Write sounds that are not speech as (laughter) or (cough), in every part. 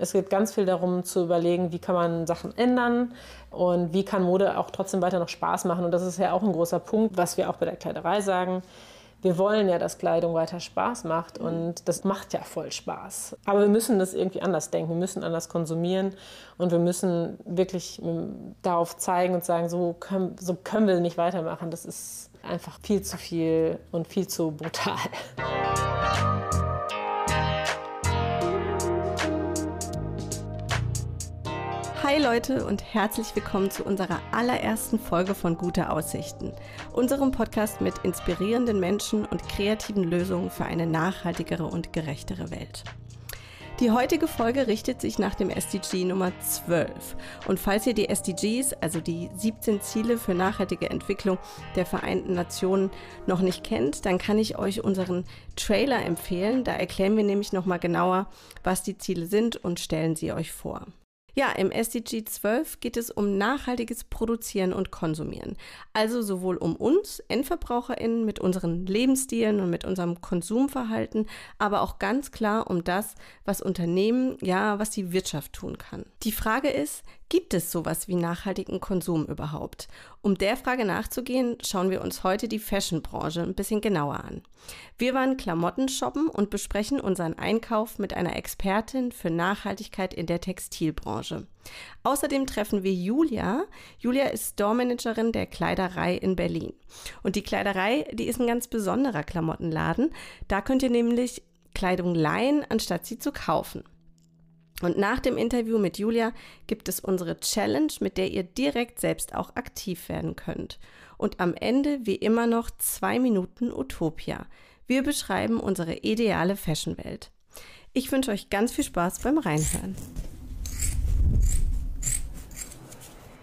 Es geht ganz viel darum zu überlegen, wie kann man Sachen ändern und wie kann Mode auch trotzdem weiter noch Spaß machen. Und das ist ja auch ein großer Punkt, was wir auch bei der Kleiderei sagen wir wollen ja, dass Kleidung weiter Spaß macht und das macht ja voll Spaß. Aber wir müssen das irgendwie anders denken, wir müssen anders konsumieren und wir müssen wirklich ähm, darauf zeigen und sagen, so können, so können wir nicht weitermachen. Das ist einfach viel zu viel und viel zu brutal. Hi Leute und herzlich willkommen zu unserer allerersten Folge von Gute Aussichten, unserem Podcast mit inspirierenden Menschen und kreativen Lösungen für eine nachhaltigere und gerechtere Welt. Die heutige Folge richtet sich nach dem SDG Nummer 12. Und falls ihr die SDGs, also die 17 Ziele für nachhaltige Entwicklung der Vereinten Nationen, noch nicht kennt, dann kann ich euch unseren Trailer empfehlen. Da erklären wir nämlich nochmal genauer, was die Ziele sind und stellen sie euch vor. Ja, im SDG 12 geht es um nachhaltiges Produzieren und Konsumieren. Also sowohl um uns, EndverbraucherInnen, mit unseren Lebensstilen und mit unserem Konsumverhalten, aber auch ganz klar um das, was Unternehmen, ja, was die Wirtschaft tun kann. Die Frage ist, Gibt es sowas wie nachhaltigen Konsum überhaupt? Um der Frage nachzugehen, schauen wir uns heute die Fashionbranche ein bisschen genauer an. Wir waren Klamotten shoppen und besprechen unseren Einkauf mit einer Expertin für Nachhaltigkeit in der Textilbranche. Außerdem treffen wir Julia. Julia ist Store-Managerin der Kleiderei in Berlin. Und die Kleiderei, die ist ein ganz besonderer Klamottenladen. Da könnt ihr nämlich Kleidung leihen, anstatt sie zu kaufen. Und nach dem Interview mit Julia gibt es unsere Challenge, mit der ihr direkt selbst auch aktiv werden könnt. Und am Ende wie immer noch zwei Minuten Utopia. Wir beschreiben unsere ideale Fashionwelt. Ich wünsche euch ganz viel Spaß beim Reinhören.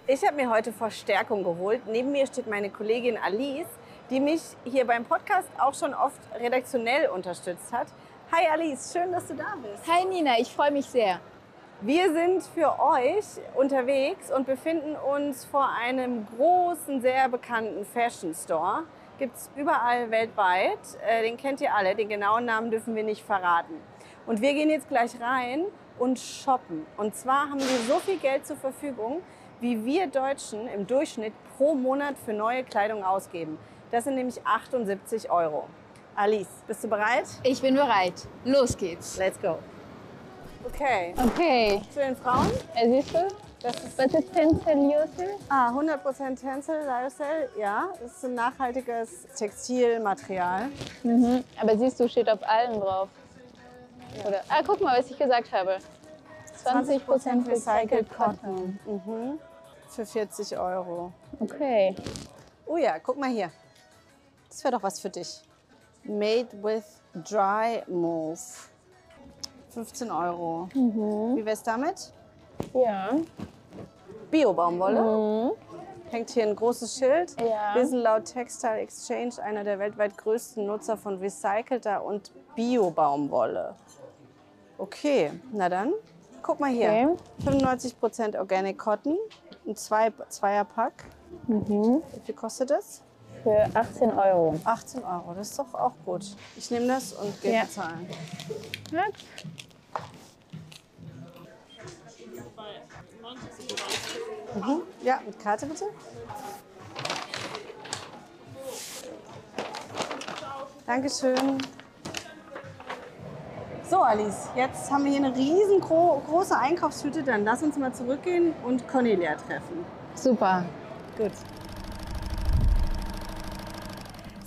Ich habe mir heute Verstärkung geholt. Neben mir steht meine Kollegin Alice, die mich hier beim Podcast auch schon oft redaktionell unterstützt hat. Hi Alice, schön, dass du da bist. Hi Nina, ich freue mich sehr. Wir sind für euch unterwegs und befinden uns vor einem großen, sehr bekannten Fashion Store. Gibt es überall weltweit. Äh, den kennt ihr alle. Den genauen Namen dürfen wir nicht verraten. Und wir gehen jetzt gleich rein und shoppen. Und zwar haben wir so viel Geld zur Verfügung, wie wir Deutschen im Durchschnitt pro Monat für neue Kleidung ausgeben. Das sind nämlich 78 Euro. Alice, bist du bereit? Ich bin bereit. Los geht's. Let's go. Okay. Okay. Zu den Frauen? Äh, siehst du? Das ist Was ist Tencel Lyocell? Ah, 100% Tencel Lyocell, ja. Das ist ein nachhaltiges Textilmaterial. Mhm. Aber siehst du, steht auf allen drauf. Ja. Oder, ah, guck mal, was ich gesagt habe. 20%, 20 Recycled Cotton. Mhm. Für 40 Euro. Okay. Oh ja, guck mal hier. Das wäre doch was für dich. Made with Dry Move. 15 Euro. Mhm. Wie wär's damit? Ja. Bio-Baumwolle. Mhm. Hängt hier ein großes Schild. Ja. Wir sind laut Textile Exchange einer der weltweit größten Nutzer von recycelter und Bio-Baumwolle. Okay, na dann. Guck mal hier. Okay. 95% Organic Cotton. Ein zwei, Zweierpack. Mhm. Wie viel kostet das? Für 18 Euro. 18 Euro, das ist doch auch gut. Ich nehme das und gehe ja. bezahlen. Ja. Mhm. Ja, mit Karte bitte. Dankeschön. So, Alice, jetzt haben wir hier eine riesengroße Einkaufstüte. Dann lass uns mal zurückgehen und Cornelia treffen. Super. Gut.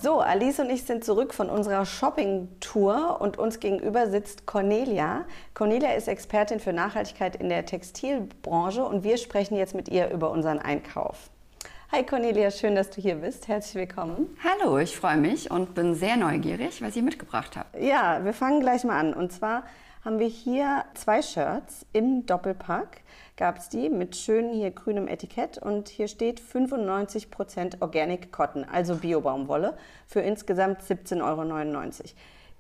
So, Alice und ich sind zurück von unserer Shopping-Tour und uns gegenüber sitzt Cornelia. Cornelia ist Expertin für Nachhaltigkeit in der Textilbranche und wir sprechen jetzt mit ihr über unseren Einkauf. Hi Cornelia, schön, dass du hier bist. Herzlich willkommen. Hallo, ich freue mich und bin sehr neugierig, was ihr mitgebracht habt. Ja, wir fangen gleich mal an. Und zwar haben wir hier zwei Shirts im Doppelpack gab es die mit schönem hier grünem Etikett und hier steht 95% Organic Cotton, also Biobaumwolle, für insgesamt 17,99 Euro.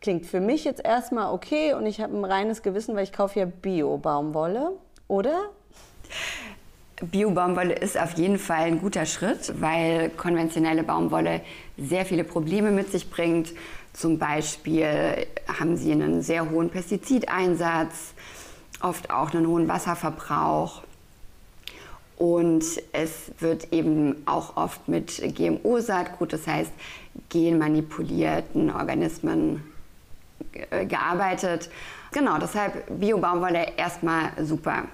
Klingt für mich jetzt erstmal okay und ich habe ein reines Gewissen, weil ich kaufe ja Bio-Baumwolle, oder? Bio-Baumwolle ist auf jeden Fall ein guter Schritt, weil konventionelle Baumwolle sehr viele Probleme mit sich bringt. Zum Beispiel haben sie einen sehr hohen Pestizideinsatz oft auch einen hohen Wasserverbrauch. Und es wird eben auch oft mit GMO-Saatgut, das heißt genmanipulierten Organismen äh, gearbeitet. Genau, deshalb Bio-Baumwolle erstmal super.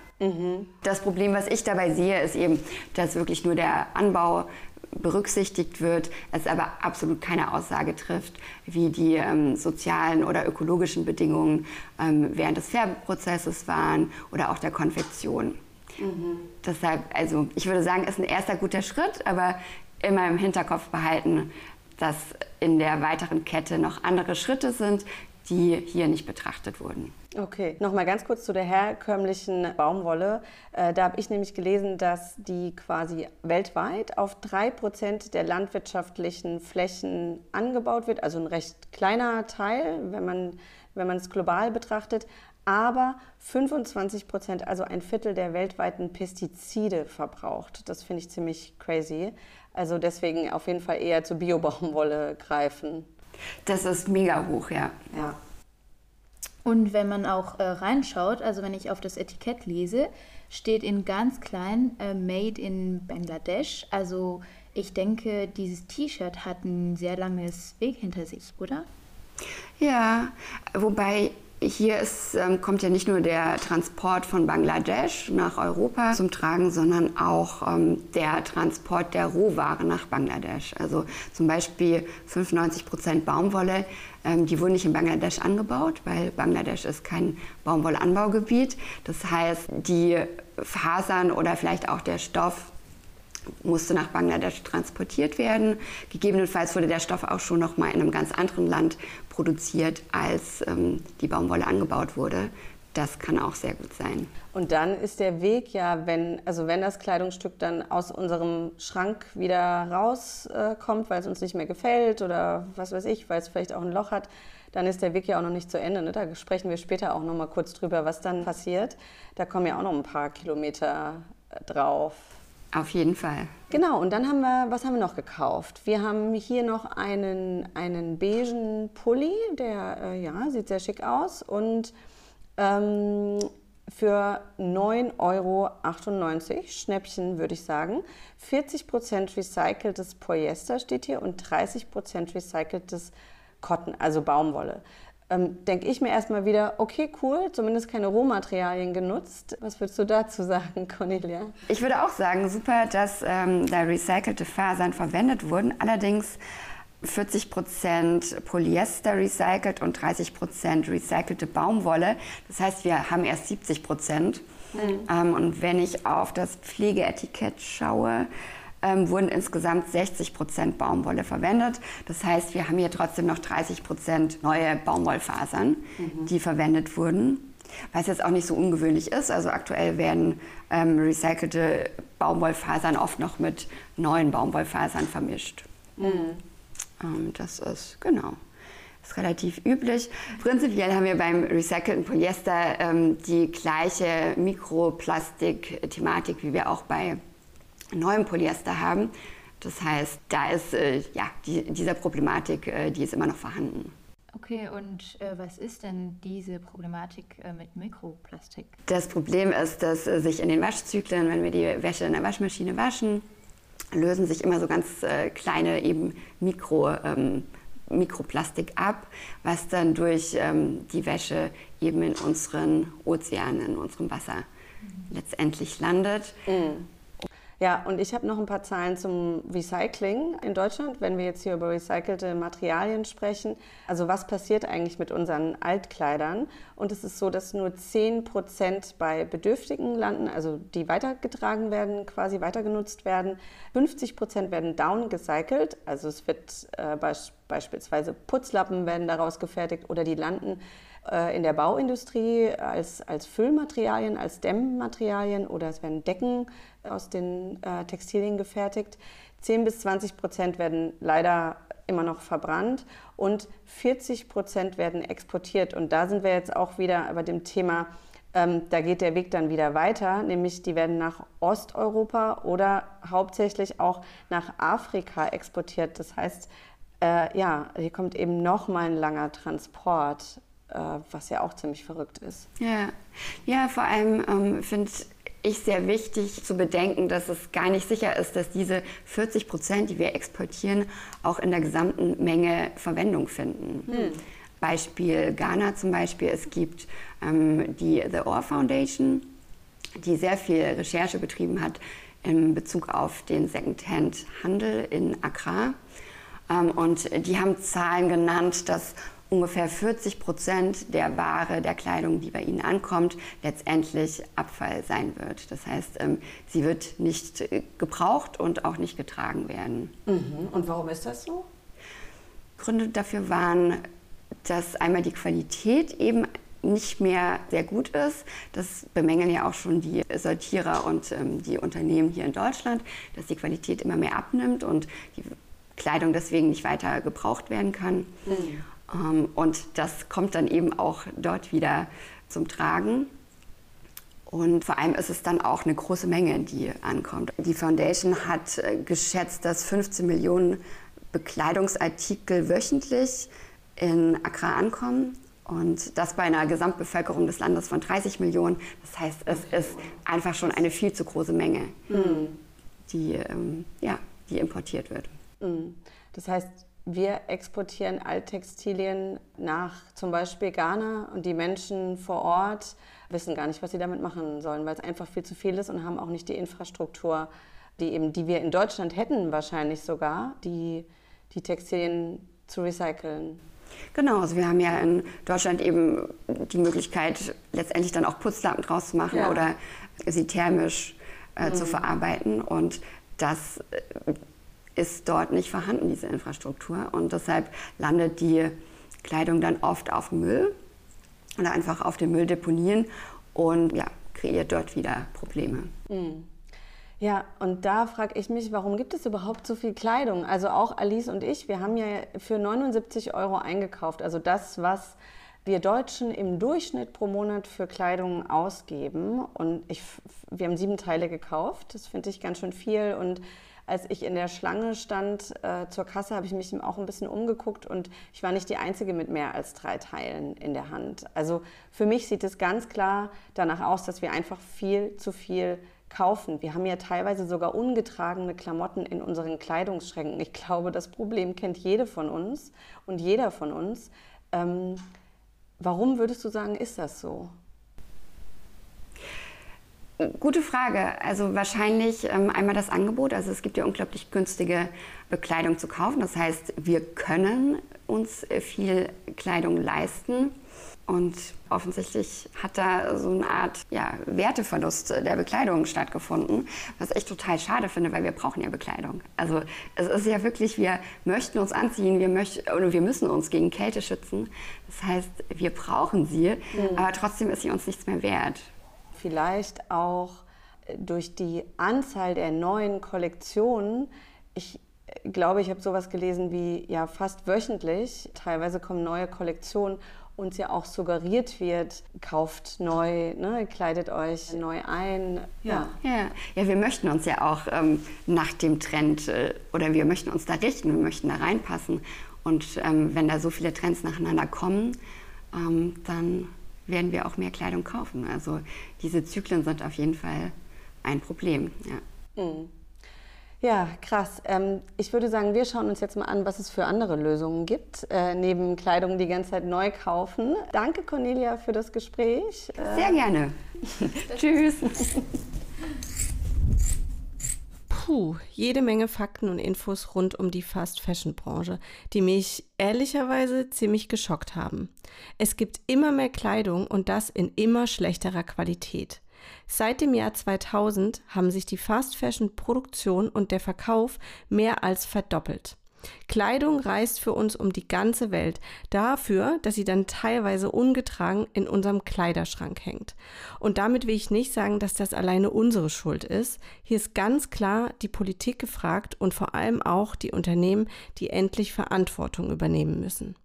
Das Problem, was ich dabei sehe, ist eben, dass wirklich nur der Anbau berücksichtigt wird, es aber absolut keine Aussage trifft, wie die ähm, sozialen oder ökologischen Bedingungen ähm, während des Färbeprozesses waren oder auch der Konfektion. Mhm. Deshalb, also ich würde sagen, ist ein erster guter Schritt, aber immer im Hinterkopf behalten, dass in der weiteren Kette noch andere Schritte sind, die hier nicht betrachtet wurden. Okay, nochmal ganz kurz zu der herkömmlichen Baumwolle. Äh, da habe ich nämlich gelesen, dass die quasi weltweit auf drei Prozent der landwirtschaftlichen Flächen angebaut wird, also ein recht kleiner Teil, wenn man wenn man es global betrachtet aber 25 Prozent, also ein Viertel der weltweiten Pestizide verbraucht. Das finde ich ziemlich crazy. Also deswegen auf jeden Fall eher zur Biobaumwolle greifen. Das ist mega hoch, ja. ja. Und wenn man auch äh, reinschaut, also wenn ich auf das Etikett lese, steht in ganz klein äh, Made in Bangladesch. Also ich denke, dieses T-Shirt hat ein sehr langes Weg hinter sich, oder? Ja, wobei hier ist, ähm, kommt ja nicht nur der Transport von Bangladesch nach Europa zum Tragen, sondern auch ähm, der Transport der Rohware nach Bangladesch. Also zum Beispiel 95 Prozent Baumwolle, ähm, die wurden nicht in Bangladesch angebaut, weil Bangladesch ist kein Baumwollanbaugebiet. Das heißt, die Fasern oder vielleicht auch der Stoff musste nach Bangladesch transportiert werden. Gegebenenfalls wurde der Stoff auch schon noch mal in einem ganz anderen Land produziert, als ähm, die Baumwolle angebaut wurde. Das kann auch sehr gut sein. Und dann ist der Weg ja, wenn, also wenn das Kleidungsstück dann aus unserem Schrank wieder rauskommt, äh, weil es uns nicht mehr gefällt oder was weiß ich, weil es vielleicht auch ein Loch hat, dann ist der Weg ja auch noch nicht zu Ende. Ne? Da sprechen wir später auch noch mal kurz drüber, was dann passiert. Da kommen ja auch noch ein paar Kilometer äh, drauf. Auf jeden Fall. Genau, und dann haben wir, was haben wir noch gekauft? Wir haben hier noch einen, einen beigen Pulli, der äh, ja, sieht sehr schick aus und ähm, für 9,98 Euro, Schnäppchen würde ich sagen. 40% recyceltes Polyester steht hier und 30% recyceltes Cotton, also Baumwolle ähm, denke ich mir erstmal wieder, okay, cool, zumindest keine Rohmaterialien genutzt. Was würdest du dazu sagen, (laughs) Cornelia? Ich würde auch sagen, super, dass ähm, da recycelte Fasern verwendet wurden. Allerdings 40 Prozent Polyester recycelt und 30 Prozent recycelte Baumwolle. Das heißt, wir haben erst 70 Prozent. Mhm. Ähm, und wenn ich auf das Pflegeetikett schaue, ähm, wurden insgesamt 60 Prozent Baumwolle verwendet. Das heißt, wir haben hier trotzdem noch 30 Prozent neue Baumwollfasern, mhm. die verwendet wurden. Was jetzt auch nicht so ungewöhnlich ist. Also aktuell werden ähm, recycelte Baumwollfasern oft noch mit neuen Baumwollfasern vermischt. Mhm. Ähm, das ist genau ist relativ üblich. Prinzipiell haben wir beim recycelten Polyester ähm, die gleiche Mikroplastik-Thematik, wie wir auch bei neuem Polyester haben. Das heißt, da ist äh, ja die, dieser Problematik, äh, die ist immer noch vorhanden. Okay, und äh, was ist denn diese Problematik äh, mit Mikroplastik? Das Problem ist, dass äh, sich in den Waschzyklen, wenn wir die Wäsche in der Waschmaschine waschen, lösen sich immer so ganz äh, kleine eben Mikro, ähm, Mikroplastik ab, was dann durch ähm, die Wäsche eben in unseren Ozeanen, in unserem Wasser mhm. letztendlich landet. Mhm. Ja, und ich habe noch ein paar Zahlen zum Recycling in Deutschland, wenn wir jetzt hier über recycelte Materialien sprechen. Also was passiert eigentlich mit unseren Altkleidern? Und es ist so, dass nur 10 Prozent bei Bedürftigen landen, also die weitergetragen werden, quasi weitergenutzt werden. 50 Prozent werden down gecycelt, also es wird äh, beispielsweise Putzlappen werden daraus gefertigt oder die landen in der Bauindustrie als, als Füllmaterialien, als Dämmmaterialien oder es werden Decken aus den äh, Textilien gefertigt. 10 bis 20 Prozent werden leider immer noch verbrannt und 40 Prozent werden exportiert. Und da sind wir jetzt auch wieder bei dem Thema, ähm, da geht der Weg dann wieder weiter, nämlich die werden nach Osteuropa oder hauptsächlich auch nach Afrika exportiert. Das heißt, äh, ja, hier kommt eben noch mal ein langer Transport äh, was ja auch ziemlich verrückt ist. Ja, ja vor allem ähm, finde ich sehr wichtig zu bedenken, dass es gar nicht sicher ist, dass diese 40 Prozent, die wir exportieren, auch in der gesamten Menge Verwendung finden. Hm. Beispiel Ghana zum Beispiel. Es gibt ähm, die The Ore Foundation, die sehr viel Recherche betrieben hat in Bezug auf den Secondhand-Handel in Accra. Ähm, und die haben Zahlen genannt, dass ungefähr 40 Prozent der Ware, der Kleidung, die bei ihnen ankommt, letztendlich Abfall sein wird. Das heißt, ähm, sie wird nicht äh, gebraucht und auch nicht getragen werden. Mhm. Und warum ist das so? Gründe dafür waren, dass einmal die Qualität eben nicht mehr sehr gut ist. Das bemängeln ja auch schon die Sortierer und ähm, die Unternehmen hier in Deutschland, dass die Qualität immer mehr abnimmt und die Kleidung deswegen nicht weiter gebraucht werden kann. Mhm. Ähm, und das kommt dann eben auch dort wieder zum Tragen. Und vor allem ist es dann auch eine große Menge, die ankommt. Die Foundation hat äh, geschätzt, dass 15 Millionen Bekleidungsartikel wöchentlich in Accra ankommen. Und das bei einer Gesamtbevölkerung des Landes von 30 Millionen. Das heißt, es ist einfach schon eine viel zu große Menge, mhm. die, ähm, ja, die importiert wird. Mhm. Das heißt, wir exportieren Alttextilien nach zum Beispiel Ghana und die Menschen vor Ort wissen gar nicht, was sie damit machen sollen, weil es einfach viel zu viel ist und haben auch nicht die Infrastruktur, die, eben, die wir in Deutschland hätten wahrscheinlich sogar, die, die Textilien zu recyceln. Genau, also wir haben ja in Deutschland eben die Möglichkeit, letztendlich dann auch Putzlappen draus zu machen ja. oder sie thermisch äh, mhm. zu verarbeiten. Und das äh, ist dort nicht vorhanden, diese Infrastruktur. Und deshalb landet die Kleidung dann oft auf Müll oder einfach auf den Mülldeponien und ja, kreiert dort wieder Probleme. Mhm. Ja, und da frage ich mich, warum gibt es überhaupt so viel Kleidung? Also auch Alice und ich, wir haben ja für 79 Euro eingekauft. Also das, was wir Deutschen im Durchschnitt pro Monat für Kleidung ausgeben. Und ich, wir haben sieben Teile gekauft. Das finde ich ganz schön viel. Und als ich in der Schlange stand äh, zur Kasse, habe ich mich auch ein bisschen umgeguckt und ich war nicht die Einzige mit mehr als drei Teilen in der Hand. Also für mich sieht es ganz klar danach aus, dass wir einfach viel zu viel kaufen. Wir haben ja teilweise sogar ungetragene Klamotten in unseren Kleidungsschränken. Ich glaube, das Problem kennt jede von uns und jeder von uns. Ähm, warum würdest du sagen, ist das so? Gute Frage. Also wahrscheinlich ähm, einmal das Angebot. Also es gibt ja unglaublich günstige Bekleidung zu kaufen. Das heißt, wir können uns viel Kleidung leisten. Und offensichtlich hat da so eine Art ja, Werteverlust der Bekleidung stattgefunden, was ich total schade finde, weil wir brauchen ja Bekleidung. Also es ist ja wirklich, wir möchten uns anziehen, wir, möchten, oder wir müssen uns gegen Kälte schützen. Das heißt, wir brauchen sie, mhm. aber trotzdem ist sie uns nichts mehr wert vielleicht auch äh, durch die Anzahl der neuen Kollektionen. Ich äh, glaube, ich habe sowas gelesen wie ja fast wöchentlich. Teilweise kommen neue Kollektionen uns ja auch suggeriert wird, kauft neu, ne, kleidet euch neu ein. Ja, ja. ja wir möchten uns ja auch ähm, nach dem Trend äh, oder wir möchten uns da richten, wir möchten da reinpassen. Und ähm, wenn da so viele Trends nacheinander kommen, ähm, dann werden wir auch mehr Kleidung kaufen. Also diese Zyklen sind auf jeden Fall ein Problem. Ja, mhm. ja krass. Ähm, ich würde sagen, wir schauen uns jetzt mal an, was es für andere Lösungen gibt, äh, neben Kleidung die ganze Zeit neu kaufen. Danke, Cornelia, für das Gespräch. Sehr gerne. (laughs) Tschüss. (laughs) Puh, jede Menge Fakten und Infos rund um die Fast Fashion Branche, die mich ehrlicherweise ziemlich geschockt haben. Es gibt immer mehr Kleidung und das in immer schlechterer Qualität. Seit dem Jahr 2000 haben sich die Fast Fashion Produktion und der Verkauf mehr als verdoppelt. Kleidung reist für uns um die ganze Welt, dafür, dass sie dann teilweise ungetragen in unserem Kleiderschrank hängt. Und damit will ich nicht sagen, dass das alleine unsere Schuld ist. Hier ist ganz klar die Politik gefragt und vor allem auch die Unternehmen, die endlich Verantwortung übernehmen müssen.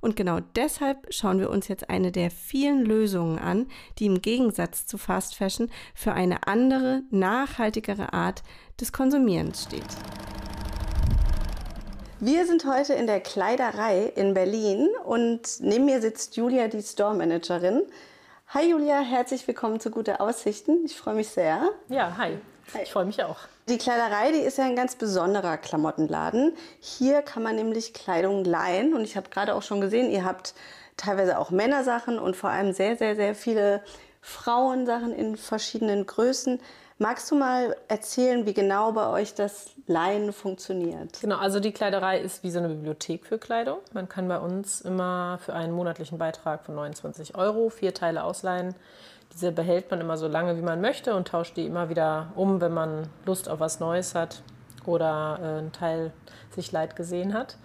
Und genau deshalb schauen wir uns jetzt eine der vielen Lösungen an, die im Gegensatz zu Fast Fashion für eine andere, nachhaltigere Art des Konsumierens steht. Wir sind heute in der Kleiderei in Berlin und neben mir sitzt Julia, die Store Managerin. Hi Julia, herzlich willkommen zu Gute Aussichten. Ich freue mich sehr. Ja, hi. hi. Ich freue mich auch. Die Kleiderei, die ist ja ein ganz besonderer Klamottenladen. Hier kann man nämlich Kleidung leihen und ich habe gerade auch schon gesehen, ihr habt teilweise auch Männersachen und vor allem sehr, sehr, sehr viele Frauensachen in verschiedenen Größen. Magst du mal erzählen, wie genau bei euch das Leihen funktioniert? Genau, also die Kleiderei ist wie so eine Bibliothek für Kleidung. Man kann bei uns immer für einen monatlichen Beitrag von 29 Euro vier Teile ausleihen. Diese behält man immer so lange, wie man möchte und tauscht die immer wieder um, wenn man Lust auf was Neues hat oder äh, ein Teil sich leid gesehen hat.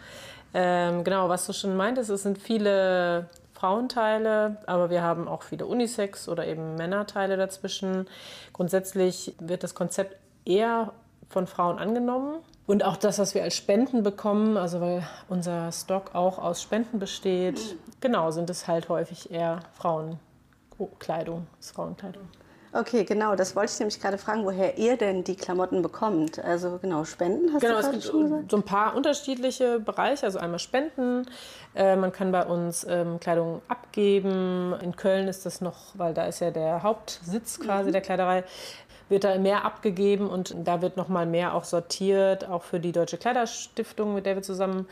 Ähm, genau, was du schon meintest, es sind viele Frauenteile, aber wir haben auch viele Unisex oder eben Männerteile dazwischen. Grundsätzlich wird das Konzept eher von Frauen angenommen. Und auch das, was wir als Spenden bekommen, also weil unser Stock auch aus Spenden besteht, genau, sind es halt häufig eher Frauenkleidung, Frauenkleidung. Okay, genau, das wollte ich nämlich gerade fragen, woher ihr denn die Klamotten bekommt. Also genau, Spenden hast genau, du gerade es gibt so ein paar unterschiedliche Bereiche, also einmal Spenden, äh, man kann bei uns ähm, Kleidung abgeben. In Köln ist das noch, weil da ist ja der Hauptsitz quasi mhm. der Kleiderei, wird da mehr abgegeben und da wird noch mal mehr auch sortiert, auch für die Deutsche Kleiderstiftung, mit der wir zusammen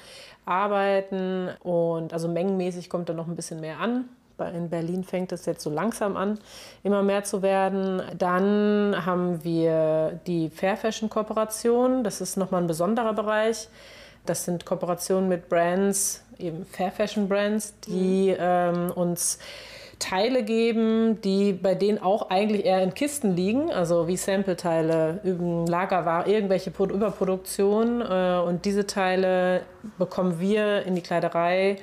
arbeiten. Und also mengenmäßig kommt da noch ein bisschen mehr an. In Berlin fängt es jetzt so langsam an, immer mehr zu werden. Dann haben wir die Fair Fashion Kooperation. Das ist nochmal ein besonderer Bereich. Das sind Kooperationen mit Brands, eben Fair Fashion Brands, die mhm. ähm, uns Teile geben, die bei denen auch eigentlich eher in Kisten liegen, also wie Sample-Teile, Lagerware, irgendwelche Überproduktion. Äh, und diese Teile bekommen wir in die Kleiderei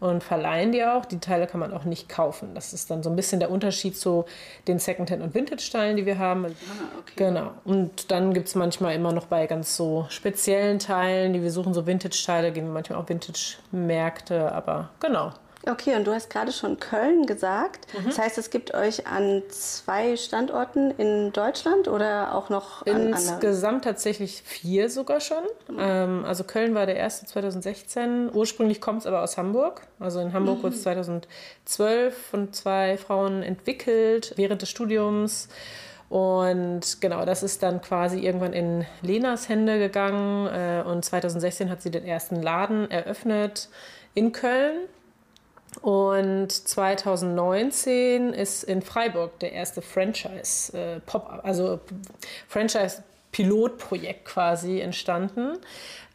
und verleihen die auch. Die Teile kann man auch nicht kaufen. Das ist dann so ein bisschen der Unterschied zu den Secondhand- und Vintage-Teilen, die wir haben. Ah, okay. Genau. Und dann gibt es manchmal immer noch bei ganz so speziellen Teilen, die wir suchen, so Vintage-Teile, gehen wir manchmal auch Vintage-Märkte, aber genau. Okay, und du hast gerade schon Köln gesagt. Mhm. Das heißt, es gibt euch an zwei Standorten in Deutschland oder auch noch an Insgesamt anderen? tatsächlich vier sogar schon. Mhm. Ähm, also Köln war der erste 2016. Ursprünglich kommt es aber aus Hamburg. Also in Hamburg mhm. wurde es 2012 von zwei Frauen entwickelt während des Studiums. Und genau, das ist dann quasi irgendwann in Lenas Hände gegangen. Äh, und 2016 hat sie den ersten Laden eröffnet in Köln. Und 2019 ist in Freiburg der erste Franchise äh, also Franchise Pilotprojekt quasi entstanden.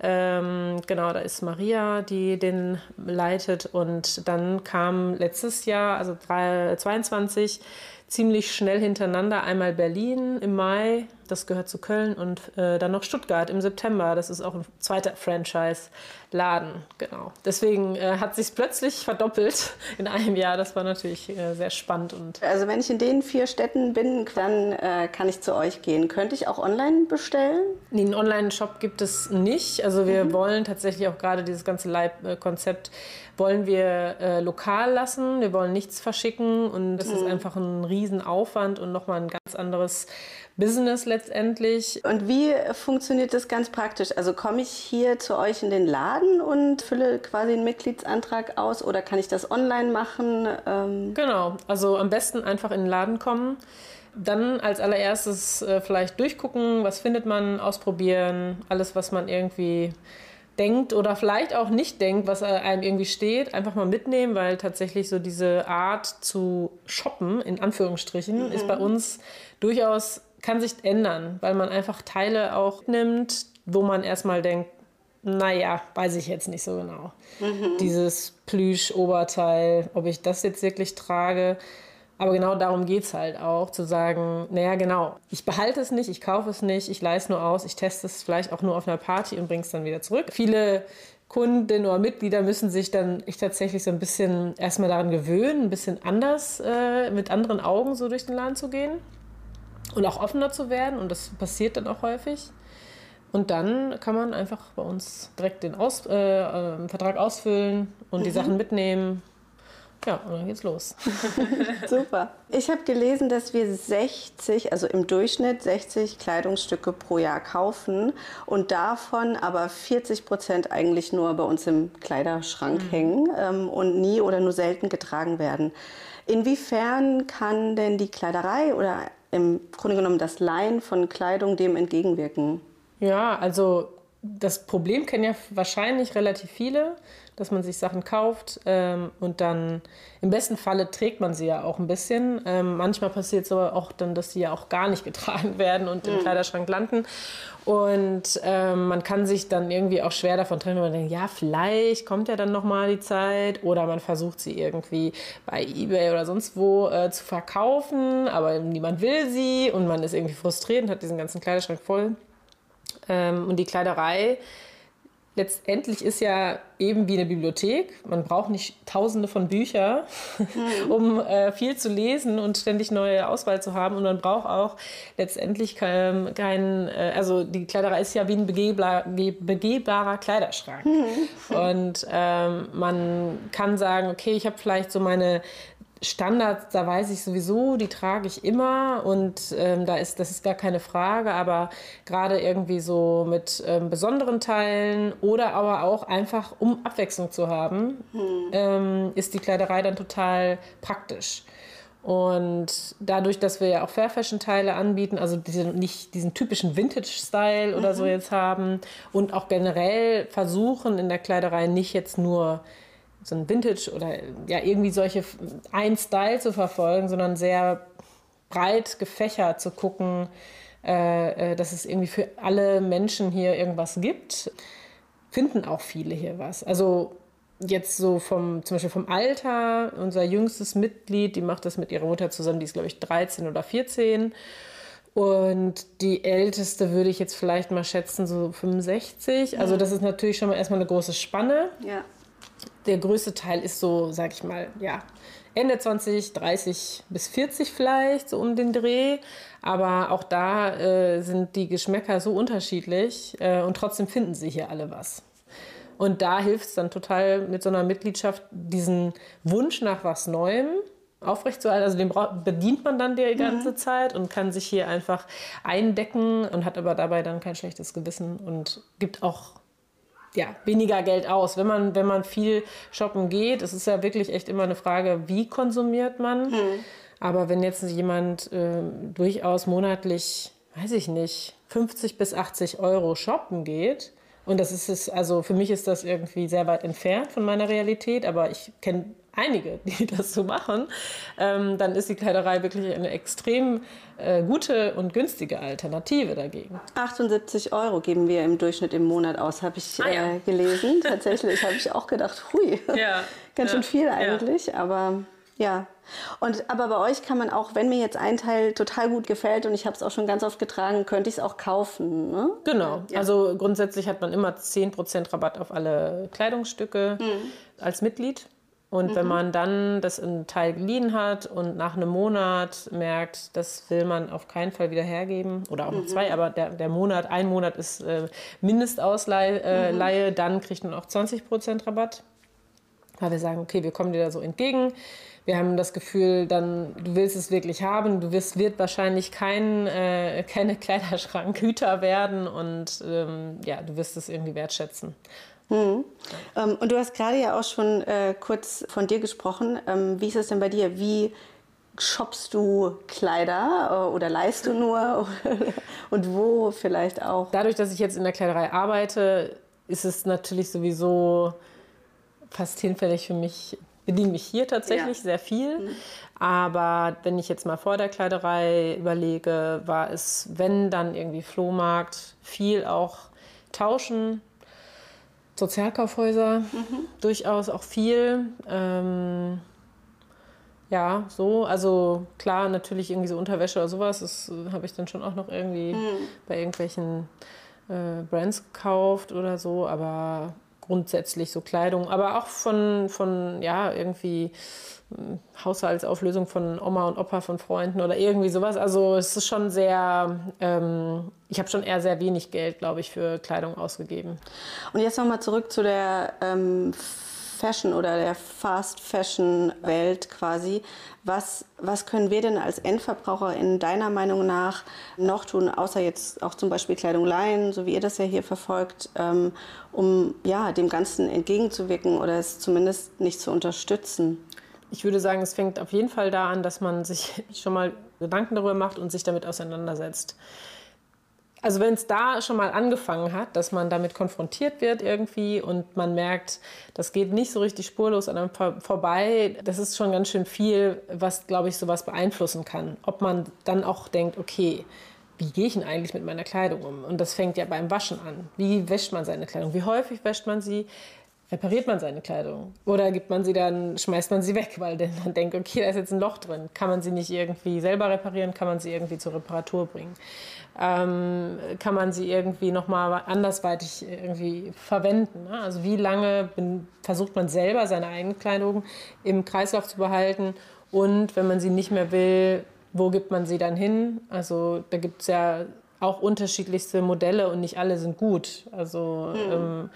Ähm, genau, da ist Maria, die den leitet. Und dann kam letztes Jahr, also 2022, ziemlich schnell hintereinander einmal Berlin im Mai, das gehört zu Köln, und äh, dann noch Stuttgart im September. Das ist auch ein zweiter Franchise-Laden, genau. Deswegen äh, hat sich plötzlich verdoppelt (laughs) in einem Jahr. Das war natürlich äh, sehr spannend. Und also wenn ich in den vier Städten bin, dann äh, kann ich zu euch gehen. Könnte ich auch online bestellen? Nee, einen Online-Shop gibt es nicht. Also wir mhm. wollen tatsächlich auch gerade dieses ganze Live-Konzept wollen wir äh, lokal lassen. Wir wollen nichts verschicken und das mhm. ist einfach ein Riesenaufwand und nochmal ein ganz anderes Business letztendlich. Und wie funktioniert das ganz praktisch? Also komme ich hier zu euch in den Laden und fülle quasi einen Mitgliedsantrag aus oder kann ich das online machen? Ähm genau, also am besten einfach in den Laden kommen. Dann als allererstes äh, vielleicht durchgucken, was findet man, ausprobieren, alles, was man irgendwie denkt oder vielleicht auch nicht denkt, was einem irgendwie steht, einfach mal mitnehmen, weil tatsächlich so diese Art zu shoppen, in Anführungsstrichen, mhm. ist bei uns durchaus kann sich ändern, weil man einfach Teile auch nimmt, wo man erstmal denkt, naja, weiß ich jetzt nicht so genau. Mhm. Dieses Plüsch-Oberteil, ob ich das jetzt wirklich trage. Aber genau darum geht es halt auch, zu sagen, naja, genau, ich behalte es nicht, ich kaufe es nicht, ich leih es nur aus, ich teste es vielleicht auch nur auf einer Party und bringe es dann wieder zurück. Viele Kunden oder Mitglieder müssen sich dann ich tatsächlich so ein bisschen erstmal daran gewöhnen, ein bisschen anders, äh, mit anderen Augen so durch den Laden zu gehen und auch offener zu werden. Und das passiert dann auch häufig. Und dann kann man einfach bei uns direkt den Aus, äh, äh, Vertrag ausfüllen und mhm. die Sachen mitnehmen. Ja, und dann geht's los. (laughs) Super. Ich habe gelesen, dass wir 60, also im Durchschnitt 60 Kleidungsstücke pro Jahr kaufen und davon aber 40 Prozent eigentlich nur bei uns im Kleiderschrank mhm. hängen ähm, und nie oder nur selten getragen werden. Inwiefern kann denn die Kleiderei oder im Grunde genommen das Leihen von Kleidung dem entgegenwirken? Ja, also das Problem kennen ja wahrscheinlich relativ viele, dass man sich Sachen kauft ähm, und dann im besten Falle trägt man sie ja auch ein bisschen. Ähm, manchmal passiert es aber auch dann, dass sie ja auch gar nicht (laughs) getragen werden und im mhm. Kleiderschrank landen. Und ähm, man kann sich dann irgendwie auch schwer davon trennen, wenn man denkt, ja, vielleicht kommt ja dann nochmal die Zeit. Oder man versucht sie irgendwie bei Ebay oder sonst wo äh, zu verkaufen, aber niemand will sie und man ist irgendwie frustriert und hat diesen ganzen Kleiderschrank voll. Ähm, und die Kleiderei letztendlich ist ja eben wie eine Bibliothek. Man braucht nicht tausende von Büchern, mhm. (laughs) um äh, viel zu lesen und ständig neue Auswahl zu haben. Und man braucht auch letztendlich keinen, kein, äh, also die Kleiderei ist ja wie ein begehbar, begehbarer Kleiderschrank. Mhm. Und ähm, man kann sagen, okay, ich habe vielleicht so meine Standards, da weiß ich sowieso, die trage ich immer und ähm, da ist, das ist gar keine Frage, aber gerade irgendwie so mit ähm, besonderen Teilen oder aber auch einfach, um Abwechslung zu haben, hm. ähm, ist die Kleiderei dann total praktisch. Und dadurch, dass wir ja auch Fair Fashion Teile anbieten, also diese, nicht diesen typischen Vintage Style oder mhm. so jetzt haben und auch generell versuchen in der Kleiderei nicht jetzt nur so ein Vintage oder ja irgendwie solche ein Style zu verfolgen, sondern sehr breit gefächert zu gucken, äh, äh, dass es irgendwie für alle Menschen hier irgendwas gibt, finden auch viele hier was. Also jetzt so vom, zum Beispiel vom Alter, unser jüngstes Mitglied, die macht das mit ihrer Mutter zusammen, die ist glaube ich 13 oder 14. Und die älteste würde ich jetzt vielleicht mal schätzen, so 65. Also das ist natürlich schon mal erstmal eine große Spanne. Ja der größte Teil ist so, sag ich mal, ja, Ende 20, 30 bis 40 vielleicht, so um den Dreh. Aber auch da äh, sind die Geschmäcker so unterschiedlich äh, und trotzdem finden sie hier alle was. Und da hilft es dann total mit so einer Mitgliedschaft, diesen Wunsch nach was Neuem aufrechtzuerhalten. Also den bedient man dann die ganze mhm. Zeit und kann sich hier einfach eindecken und hat aber dabei dann kein schlechtes Gewissen und gibt auch ja, weniger Geld aus. Wenn man, wenn man viel shoppen geht, es ist ja wirklich echt immer eine Frage, wie konsumiert man. Hm. Aber wenn jetzt jemand äh, durchaus monatlich, weiß ich nicht, 50 bis 80 Euro shoppen geht, und das ist es, also für mich ist das irgendwie sehr weit entfernt von meiner Realität, aber ich kenne einige, (laughs) die das so machen, ähm, dann ist die Kleiderei wirklich eine extrem äh, gute und günstige Alternative dagegen. 78 Euro geben wir im Durchschnitt im Monat aus, habe ich ah, ja. äh, gelesen. (laughs) Tatsächlich habe ich auch gedacht, hui, ja. (laughs) ganz schön viel eigentlich, ja. aber ja. Und aber bei euch kann man auch, wenn mir jetzt ein Teil total gut gefällt und ich habe es auch schon ganz oft getragen, könnte ich es auch kaufen. Ne? Genau. Ja. Also grundsätzlich hat man immer 10% Rabatt auf alle Kleidungsstücke mhm. als Mitglied. Und mhm. wenn man dann das in Teil geliehen hat und nach einem Monat merkt, das will man auf keinen Fall wieder hergeben, oder auch noch mhm. zwei, aber der, der Monat, ein Monat ist äh, Mindestausleihe, äh, mhm. dann kriegt man auch 20% Rabatt. Weil wir sagen, okay, wir kommen dir da so entgegen. Wir haben das Gefühl, dann, du willst es wirklich haben, du wirst, wird wahrscheinlich kein, äh, keine (laughs) Kleiderschrankhüter werden und ähm, ja, du wirst es irgendwie wertschätzen. Mhm. Ähm, und du hast gerade ja auch schon äh, kurz von dir gesprochen. Ähm, wie ist es denn bei dir? Wie shoppst du Kleider äh, oder leist du nur (laughs) und wo vielleicht auch? Dadurch, dass ich jetzt in der Kleiderei arbeite, ist es natürlich sowieso fast hinfällig für mich, bediene mich hier tatsächlich ja. sehr viel. Mhm. Aber wenn ich jetzt mal vor der Kleiderei überlege, war es, wenn dann irgendwie Flohmarkt, viel auch tauschen, Sozialkaufhäuser mhm. durchaus auch viel. Ähm, ja, so, also klar, natürlich irgendwie so Unterwäsche oder sowas, das äh, habe ich dann schon auch noch irgendwie mhm. bei irgendwelchen äh, Brands gekauft oder so, aber grundsätzlich so Kleidung, aber auch von, von ja, irgendwie Haushaltsauflösung von Oma und Opa von Freunden oder irgendwie sowas. Also es ist schon sehr, ähm, ich habe schon eher sehr wenig Geld, glaube ich, für Kleidung ausgegeben. Und jetzt nochmal zurück zu der ähm, Fashion oder der Fast Fashion Welt quasi. Was, was können wir denn als Endverbraucher in deiner Meinung nach noch tun, außer jetzt auch zum Beispiel Kleidung leihen, so wie ihr das ja hier verfolgt, ähm, um ja, dem Ganzen entgegenzuwirken oder es zumindest nicht zu unterstützen? Ich würde sagen, es fängt auf jeden Fall da an, dass man sich (laughs) schon mal Gedanken darüber macht und sich damit auseinandersetzt. Also wenn es da schon mal angefangen hat, dass man damit konfrontiert wird irgendwie und man merkt, das geht nicht so richtig spurlos an einem vorbei, das ist schon ganz schön viel, was, glaube ich, sowas beeinflussen kann. Ob man dann auch denkt, okay, wie gehe ich denn eigentlich mit meiner Kleidung um? Und das fängt ja beim Waschen an. Wie wäscht man seine Kleidung? Wie häufig wäscht man sie? repariert man seine Kleidung? Oder gibt man sie dann, schmeißt man sie weg, weil dann denkt, okay, da ist jetzt ein Loch drin. Kann man sie nicht irgendwie selber reparieren? Kann man sie irgendwie zur Reparatur bringen? Ähm, kann man sie irgendwie nochmal andersweitig irgendwie verwenden? Ne? Also wie lange bin, versucht man selber seine eigene Kleidung im Kreislauf zu behalten? Und wenn man sie nicht mehr will, wo gibt man sie dann hin? Also da gibt es ja auch unterschiedlichste Modelle und nicht alle sind gut. Also mhm. ähm,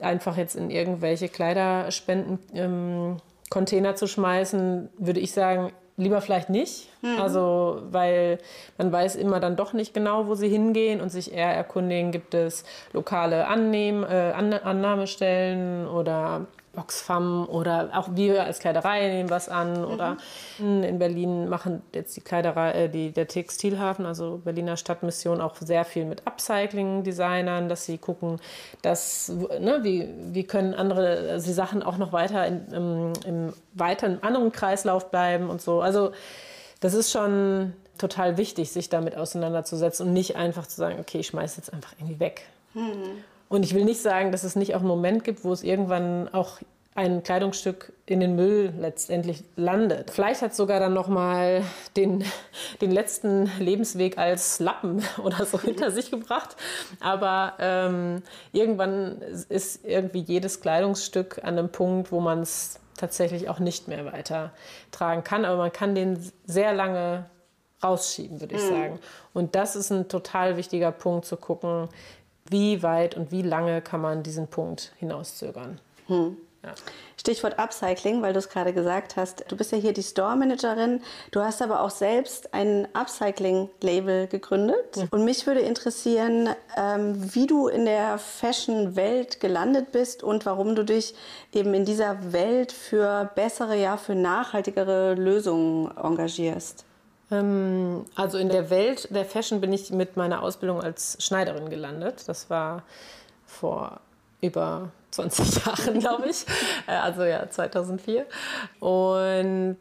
einfach jetzt in irgendwelche Kleiderspenden ähm, Container zu schmeißen, würde ich sagen, lieber vielleicht nicht. Mhm. Also, weil man weiß immer dann doch nicht genau, wo sie hingehen und sich eher erkundigen, gibt es lokale Annehm, äh, Annahmestellen oder Oxfam oder auch wir als Kleiderei nehmen was an. Mhm. Oder in Berlin machen jetzt die Kleiderei, äh, die, der Textilhafen, also Berliner Stadtmission, auch sehr viel mit Upcycling-Designern, dass sie gucken, dass, ne, wie, wie können andere also die Sachen auch noch weiter in, im, im weiteren anderen Kreislauf bleiben und so. Also das ist schon total wichtig, sich damit auseinanderzusetzen und nicht einfach zu sagen, okay, ich schmeiße jetzt einfach irgendwie weg. Mhm. Und ich will nicht sagen, dass es nicht auch einen Moment gibt, wo es irgendwann auch ein Kleidungsstück in den Müll letztendlich landet. Vielleicht hat es sogar dann noch mal den, den letzten Lebensweg als Lappen (laughs) oder so hinter sich gebracht. Aber ähm, irgendwann ist irgendwie jedes Kleidungsstück an einem Punkt, wo man es tatsächlich auch nicht mehr weiter tragen kann. Aber man kann den sehr lange rausschieben, würde ich mhm. sagen. Und das ist ein total wichtiger Punkt zu gucken, wie weit und wie lange kann man diesen Punkt hinauszögern. Hm. Ja. Stichwort Upcycling, weil du es gerade gesagt hast. Du bist ja hier die Store-Managerin. Du hast aber auch selbst ein Upcycling-Label gegründet. Mhm. Und mich würde interessieren, ähm, wie du in der Fashion-Welt gelandet bist und warum du dich eben in dieser Welt für bessere, ja, für nachhaltigere Lösungen engagierst. Ähm, also in der Welt der Fashion bin ich mit meiner Ausbildung als Schneiderin gelandet. Das war vor über 20 (laughs) Jahren, glaube ich. Äh, also ja, 2004. Und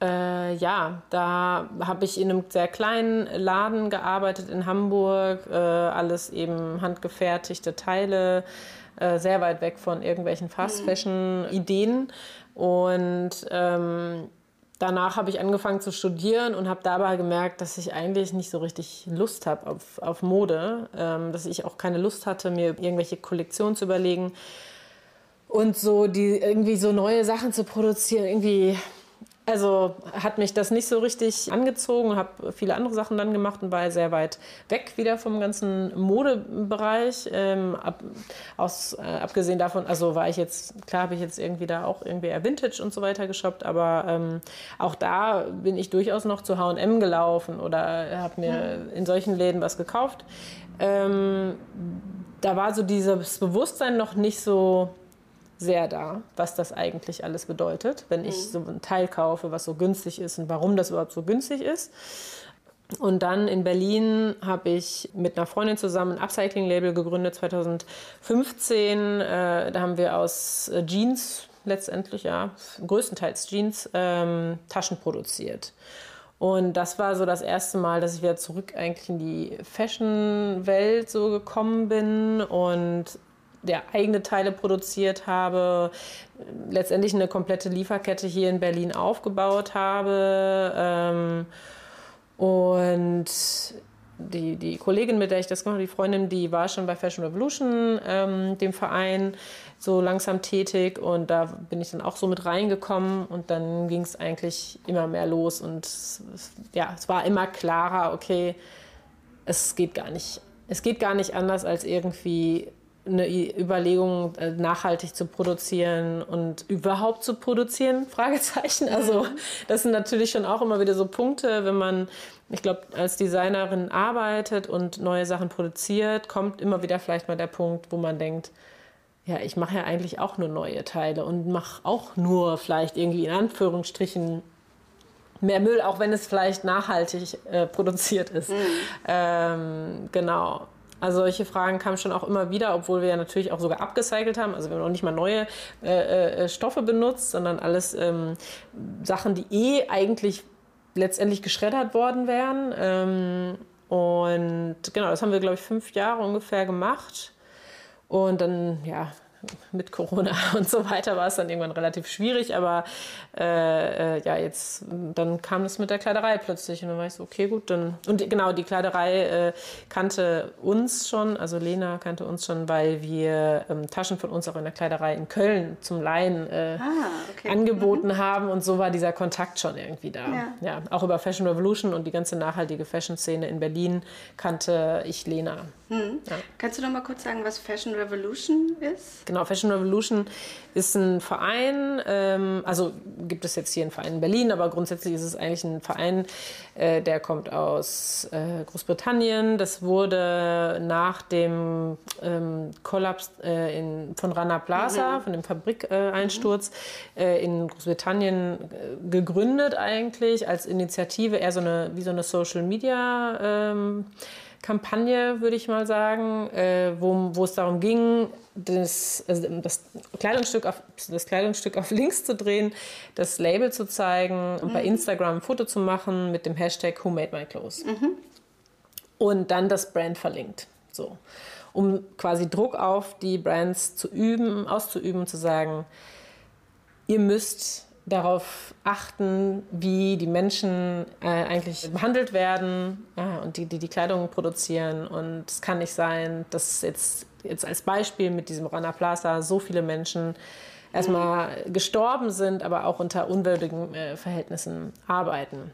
äh, ja, da habe ich in einem sehr kleinen Laden gearbeitet in Hamburg. Äh, alles eben handgefertigte Teile, äh, sehr weit weg von irgendwelchen Fast-Fashion-Ideen. Und ähm, danach habe ich angefangen zu studieren und habe dabei gemerkt, dass ich eigentlich nicht so richtig Lust habe auf, auf Mode, ähm, dass ich auch keine Lust hatte, mir irgendwelche Kollektionen zu überlegen und so die irgendwie so neue Sachen zu produzieren. Irgendwie also hat mich das nicht so richtig angezogen, habe viele andere Sachen dann gemacht und war sehr weit weg wieder vom ganzen Modebereich. Ähm, ab, aus, äh, abgesehen davon, also war ich jetzt, klar habe ich jetzt irgendwie da auch irgendwie eher Vintage und so weiter geshoppt, aber ähm, auch da bin ich durchaus noch zu H&M gelaufen oder habe mir in solchen Läden was gekauft. Ähm, da war so dieses Bewusstsein noch nicht so sehr da, was das eigentlich alles bedeutet, wenn ich mhm. so ein Teil kaufe, was so günstig ist und warum das überhaupt so günstig ist. Und dann in Berlin habe ich mit einer Freundin zusammen ein Upcycling-Label gegründet 2015. Äh, da haben wir aus äh, Jeans letztendlich, ja, größtenteils Jeans, ähm, Taschen produziert. Und das war so das erste Mal, dass ich wieder zurück eigentlich in die Fashion-Welt so gekommen bin und der eigene Teile produziert habe, letztendlich eine komplette Lieferkette hier in Berlin aufgebaut habe. Ähm, und die, die Kollegin, mit der ich das gemacht habe, die Freundin, die war schon bei Fashion Revolution, ähm, dem Verein, so langsam tätig. Und da bin ich dann auch so mit reingekommen. Und dann ging es eigentlich immer mehr los. Und ja, es war immer klarer, okay, es geht gar nicht. Es geht gar nicht anders, als irgendwie eine Überlegung, äh, nachhaltig zu produzieren und überhaupt zu produzieren? (laughs) Fragezeichen. Also das sind natürlich schon auch immer wieder so Punkte, wenn man, ich glaube, als Designerin arbeitet und neue Sachen produziert, kommt immer wieder vielleicht mal der Punkt, wo man denkt, ja, ich mache ja eigentlich auch nur neue Teile und mache auch nur vielleicht irgendwie in Anführungsstrichen mehr Müll, auch wenn es vielleicht nachhaltig äh, produziert ist. Mhm. Ähm, genau. Also solche Fragen kamen schon auch immer wieder, obwohl wir ja natürlich auch sogar abgecycelt haben. Also wir haben noch nicht mal neue äh, äh, Stoffe benutzt, sondern alles ähm, Sachen, die eh eigentlich letztendlich geschreddert worden wären. Ähm, und genau, das haben wir, glaube ich, fünf Jahre ungefähr gemacht. Und dann, ja, mit Corona (laughs) und so weiter war es dann irgendwann relativ schwierig, aber äh, äh, ja, jetzt, dann kam es mit der Kleiderei plötzlich und dann war ich so, okay, gut, dann, und genau, die Kleiderei äh, kannte uns schon, also Lena kannte uns schon, weil wir ähm, Taschen von uns auch in der Kleiderei in Köln zum Leihen äh, ah, okay. angeboten mhm. haben und so war dieser Kontakt schon irgendwie da. Ja. ja, auch über Fashion Revolution und die ganze nachhaltige Fashion-Szene in Berlin kannte ich Lena. Mhm. Ja. Kannst du noch mal kurz sagen, was Fashion Revolution ist? Genau, Fashion Revolution ist ein Verein, ähm, also gibt es jetzt hier einen Verein in Berlin, aber grundsätzlich ist es eigentlich ein Verein, äh, der kommt aus äh, Großbritannien. Das wurde nach dem ähm, Kollaps äh, in, von Rana Plaza, mhm. von dem Fabrikeinsturz mhm. Äh, in Großbritannien äh, gegründet eigentlich als Initiative, eher so eine, wie so eine Social Media ähm, Kampagne, würde ich mal sagen, äh, wo, wo es darum ging, das, also das, Kleidungsstück auf, das Kleidungsstück auf links zu drehen, das Label zu zeigen und mhm. bei Instagram ein Foto zu machen mit dem Hashtag Who Made My Clothes. Mhm. Und dann das Brand verlinkt. So. Um quasi Druck auf die Brands zu üben, auszuüben, zu sagen, ihr müsst darauf achten, wie die Menschen äh, eigentlich behandelt werden ja, und die, die die Kleidung produzieren. Und es kann nicht sein, dass jetzt, jetzt als Beispiel mit diesem Rana Plaza so viele Menschen erstmal gestorben sind, aber auch unter unwürdigen äh, Verhältnissen arbeiten,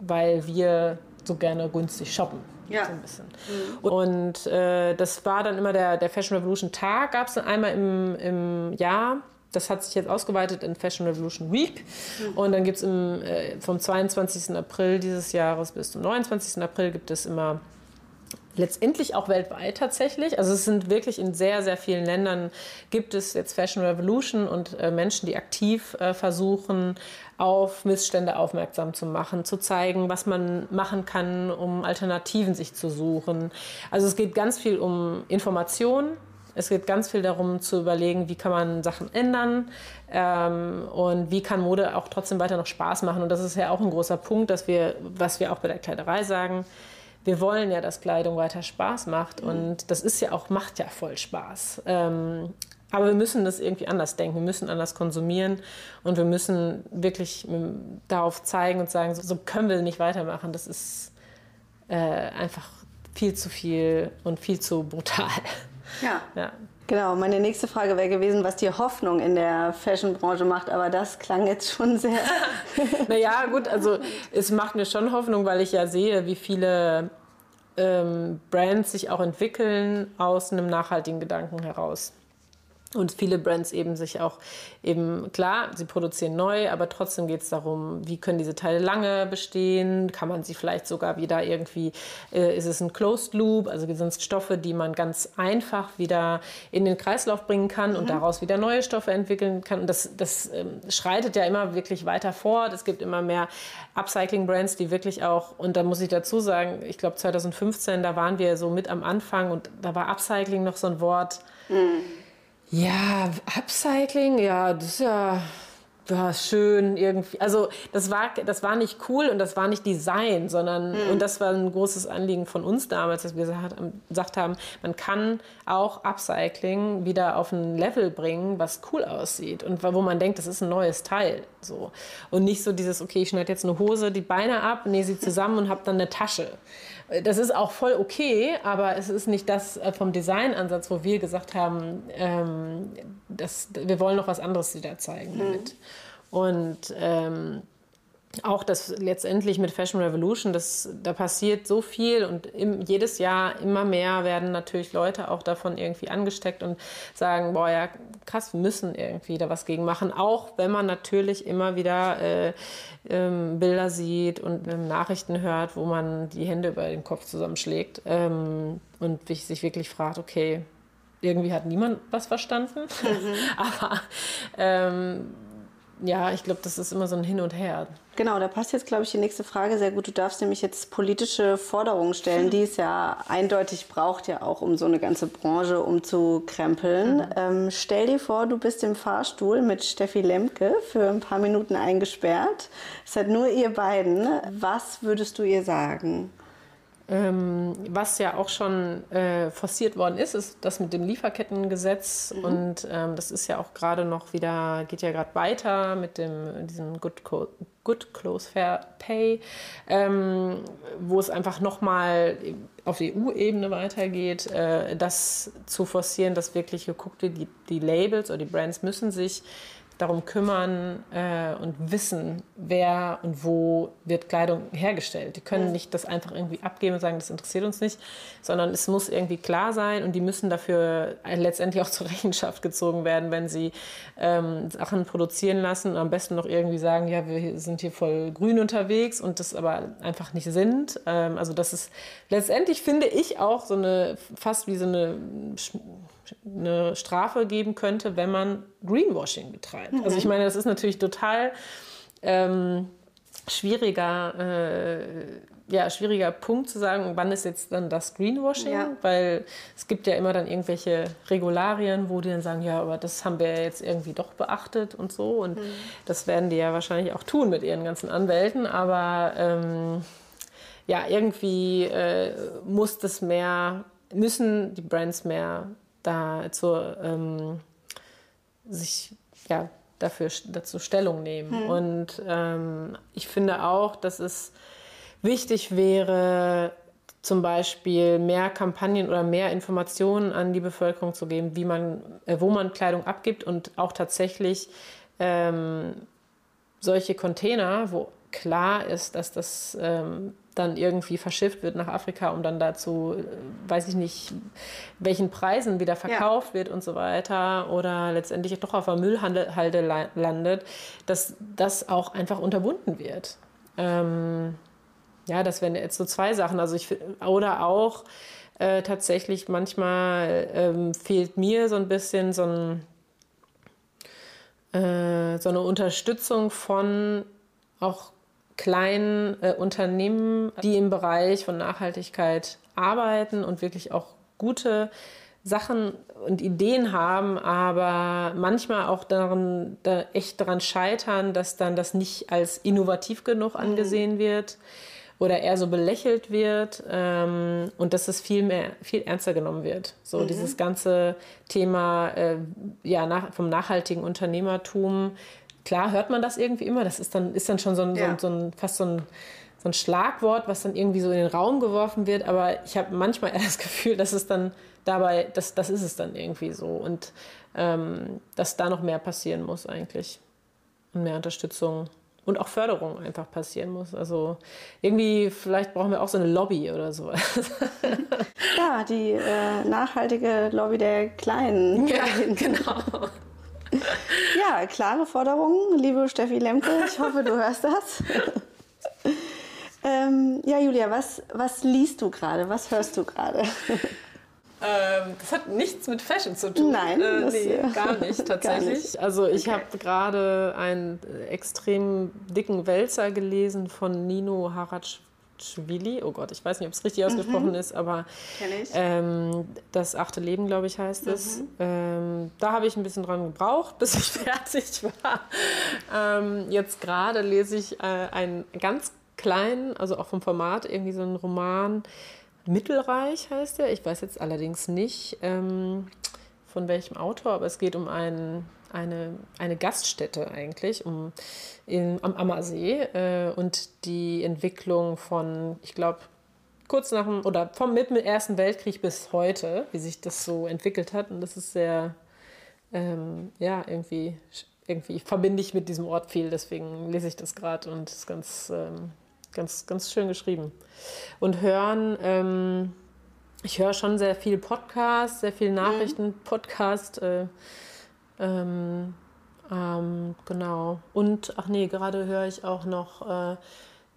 weil wir so gerne günstig shoppen. Ja. So ein bisschen. Mhm. Und äh, das war dann immer der, der Fashion Revolution Tag, gab es dann einmal im, im Jahr das hat sich jetzt ausgeweitet in Fashion Revolution Week. Mhm. Und dann gibt es äh, vom 22. April dieses Jahres bis zum 29. April gibt es immer letztendlich auch weltweit tatsächlich. Also es sind wirklich in sehr, sehr vielen Ländern gibt es jetzt Fashion Revolution und äh, Menschen, die aktiv äh, versuchen, auf Missstände aufmerksam zu machen, zu zeigen, was man machen kann, um Alternativen sich zu suchen. Also es geht ganz viel um Information, es geht ganz viel darum zu überlegen, wie kann man Sachen ändern ähm, und wie kann Mode auch trotzdem weiter noch Spaß machen. Und das ist ja auch ein großer Punkt, dass wir, was wir auch bei der Kleiderei sagen. Wir wollen ja, dass Kleidung weiter Spaß macht und das ist ja auch, macht ja voll Spaß. Ähm, aber wir müssen das irgendwie anders denken, wir müssen anders konsumieren und wir müssen wirklich darauf zeigen und sagen, so, so können wir nicht weitermachen. Das ist äh, einfach viel zu viel und viel zu brutal. (laughs) Ja. ja. Genau, meine nächste Frage wäre gewesen, was die Hoffnung in der Fashion-Branche macht, aber das klang jetzt schon sehr. (laughs) naja, gut, also es macht mir schon Hoffnung, weil ich ja sehe, wie viele ähm, Brands sich auch entwickeln aus einem nachhaltigen Gedanken heraus. Und viele Brands eben sich auch eben, klar, sie produzieren neu, aber trotzdem geht es darum, wie können diese Teile lange bestehen? Kann man sie vielleicht sogar wieder irgendwie, äh, ist es ein Closed Loop, also sind es Stoffe, die man ganz einfach wieder in den Kreislauf bringen kann mhm. und daraus wieder neue Stoffe entwickeln kann. Und das, das ähm, schreitet ja immer wirklich weiter fort. Es gibt immer mehr Upcycling-Brands, die wirklich auch, und da muss ich dazu sagen, ich glaube 2015, da waren wir so mit am Anfang und da war Upcycling noch so ein Wort. Mhm ja, Upcycling, ja, das ist ja, ja schön irgendwie. Also das war, das war nicht cool und das war nicht Design, sondern, mhm. und das war ein großes Anliegen von uns damals, dass wir gesagt haben, man kann auch Upcycling wieder auf ein Level bringen, was cool aussieht und wo man denkt, das ist ein neues Teil. So. Und nicht so dieses, okay, ich schneide jetzt eine Hose, die Beine ab, nähe sie zusammen und habe dann eine Tasche. Das ist auch voll okay, aber es ist nicht das äh, vom Designansatz, wo wir gesagt haben, ähm, das, wir wollen noch was anderes wieder zeigen mhm. damit. Und ähm, auch das letztendlich mit Fashion Revolution, das, da passiert so viel und im, jedes Jahr immer mehr werden natürlich Leute auch davon irgendwie angesteckt und sagen, boah ja, krass, wir müssen irgendwie da was gegen machen, auch wenn man natürlich immer wieder äh, ähm, Bilder sieht und ähm, Nachrichten hört, wo man die Hände über den Kopf zusammenschlägt ähm, und sich wirklich fragt, okay, irgendwie hat niemand was verstanden, mhm. (laughs) aber ähm, ja, ich glaube, das ist immer so ein Hin und Her. Genau, da passt jetzt, glaube ich, die nächste Frage sehr gut. Du darfst nämlich jetzt politische Forderungen stellen, die es ja eindeutig braucht, ja auch, um so eine ganze Branche umzukrempeln. Mhm. Ähm, stell dir vor, du bist im Fahrstuhl mit Steffi Lemke für ein paar Minuten eingesperrt. Es seid nur ihr beiden. Was würdest du ihr sagen? Ähm, was ja auch schon äh, forciert worden ist, ist das mit dem Lieferkettengesetz. Mhm. Und ähm, das ist ja auch gerade noch wieder, geht ja gerade weiter mit dem, diesem Good, Co Good Close Fair Pay, ähm, wo es einfach nochmal auf EU-Ebene weitergeht, äh, das zu forcieren, dass wirklich geguckt wird, die, die Labels oder die Brands müssen sich darum kümmern äh, und wissen, wer und wo wird Kleidung hergestellt. Die können nicht das einfach irgendwie abgeben und sagen, das interessiert uns nicht, sondern es muss irgendwie klar sein und die müssen dafür letztendlich auch zur (laughs) Rechenschaft gezogen werden, wenn sie ähm, Sachen produzieren lassen und am besten noch irgendwie sagen, ja, wir sind hier voll grün unterwegs und das aber einfach nicht sind. Ähm, also das ist letztendlich, finde ich, auch so eine, fast wie so eine eine Strafe geben könnte, wenn man Greenwashing betreibt. Mhm. Also ich meine, das ist natürlich total ähm, schwieriger, äh, ja, schwieriger Punkt zu sagen, wann ist jetzt dann das Greenwashing, ja. weil es gibt ja immer dann irgendwelche Regularien, wo die dann sagen, ja, aber das haben wir jetzt irgendwie doch beachtet und so und mhm. das werden die ja wahrscheinlich auch tun mit ihren ganzen Anwälten, aber ähm, ja, irgendwie äh, muss das mehr, müssen die Brands mehr dazu ähm, sich ja, dafür dazu Stellung nehmen. Hm. Und ähm, ich finde auch, dass es wichtig wäre, zum Beispiel mehr Kampagnen oder mehr Informationen an die Bevölkerung zu geben, wie man, äh, wo man Kleidung abgibt und auch tatsächlich ähm, solche Container, wo klar ist, dass das ähm, dann irgendwie verschifft wird nach Afrika, um dann dazu, äh, weiß ich nicht, welchen Preisen wieder verkauft ja. wird und so weiter oder letztendlich doch auf der Müllhalde landet, dass das auch einfach unterbunden wird. Ähm, ja, das wären jetzt so zwei Sachen. Also ich oder auch äh, tatsächlich manchmal ähm, fehlt mir so ein bisschen so, ein, äh, so eine Unterstützung von auch kleinen äh, Unternehmen, die im Bereich von Nachhaltigkeit arbeiten und wirklich auch gute Sachen und Ideen haben, aber manchmal auch daran, da echt daran scheitern, dass dann das nicht als innovativ genug mhm. angesehen wird oder eher so belächelt wird ähm, und dass es viel mehr, viel ernster genommen wird. So mhm. dieses ganze Thema äh, ja, nach, vom nachhaltigen Unternehmertum klar hört man das irgendwie immer. Das ist dann, ist dann schon so ein, ja. so ein, so ein fast so ein, so ein Schlagwort, was dann irgendwie so in den Raum geworfen wird. Aber ich habe manchmal (laughs) eher das Gefühl, dass es dann dabei, das, das ist es dann irgendwie so. Und ähm, dass da noch mehr passieren muss eigentlich. Und mehr Unterstützung und auch Förderung einfach passieren muss. Also irgendwie, vielleicht brauchen wir auch so eine Lobby oder so. (laughs) Ja, die äh, nachhaltige Lobby der Kleinen. Ja, (laughs) genau. Ja, klare Forderungen, liebe Steffi Lemke. Ich hoffe, du hörst das. (laughs) ähm, ja, Julia, was, was liest du gerade? Was hörst du gerade? Ähm, das hat nichts mit Fashion zu tun. Nein, äh, nee, gar nicht (laughs) tatsächlich. Gar nicht. Also ich okay. habe gerade einen extrem dicken Wälzer gelesen von Nino Haraj Schwili. Oh Gott, ich weiß nicht, ob es richtig ausgesprochen mhm. ist, aber ähm, das achte Leben, glaube ich, heißt es. Mhm. Ähm, da habe ich ein bisschen dran gebraucht, (laughs) bis ich fertig war. Ähm, jetzt gerade lese ich äh, einen ganz kleinen, also auch vom Format, irgendwie so einen Roman. Mittelreich heißt er. Ich weiß jetzt allerdings nicht ähm, von welchem Autor, aber es geht um einen eine, eine Gaststätte eigentlich um, in, am Ammersee äh, und die Entwicklung von, ich glaube, kurz nach dem oder vom mit dem Ersten Weltkrieg bis heute, wie sich das so entwickelt hat. Und das ist sehr, ähm, ja, irgendwie irgendwie verbinde ich mit diesem Ort viel, deswegen lese ich das gerade und ist ganz, ähm, ganz, ganz schön geschrieben. Und hören, ähm, ich höre schon sehr viel Podcast, sehr viel Nachrichten-Podcast. Äh, ähm, ähm, genau. Und, ach nee, gerade höre ich auch noch äh,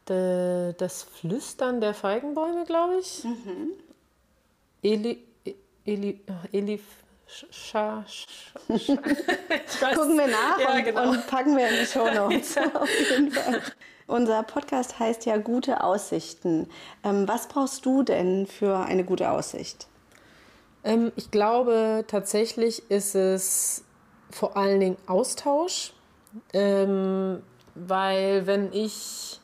de, das Flüstern der Feigenbäume, glaube ich. Mhm. Eli, Eli, Elif Scha, Scha, Scha. Gucken wir nach ja, und, genau. und, packen wir in die Show Notes. (laughs) ja. Auf jeden Fall. Unser Podcast heißt ja Gute Aussichten. Ähm, was brauchst du denn für eine gute Aussicht? Ähm, ich glaube, tatsächlich ist es vor allen Dingen Austausch, ähm, weil wenn ich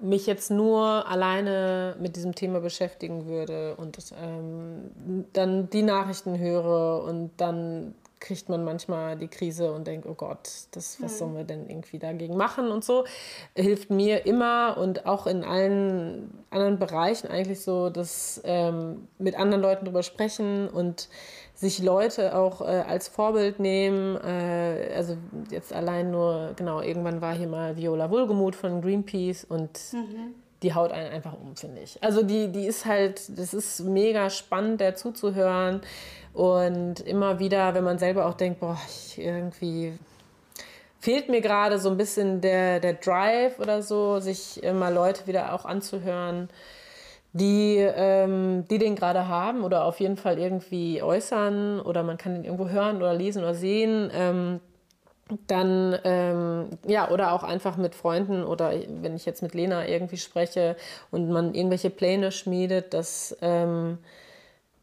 mich jetzt nur alleine mit diesem Thema beschäftigen würde und ähm, dann die Nachrichten höre und dann kriegt man manchmal die Krise und denkt, oh Gott, das, was sollen wir denn irgendwie dagegen machen und so, hilft mir immer und auch in allen anderen Bereichen eigentlich so, dass ähm, mit anderen Leuten drüber sprechen und sich Leute auch äh, als Vorbild nehmen. Äh, also jetzt allein nur, genau, irgendwann war hier mal Viola Wohlgemuth von Greenpeace und mhm. die haut einen einfach um, finde ich. Also die, die ist halt, das ist mega spannend, der zuzuhören. Und immer wieder, wenn man selber auch denkt, boah, ich irgendwie fehlt mir gerade so ein bisschen der, der Drive oder so, sich immer Leute wieder auch anzuhören die, ähm, die den gerade haben oder auf jeden Fall irgendwie äußern oder man kann den irgendwo hören oder lesen oder sehen. Ähm, dann, ähm, ja, oder auch einfach mit Freunden oder wenn ich jetzt mit Lena irgendwie spreche und man irgendwelche Pläne schmiedet, das, ähm,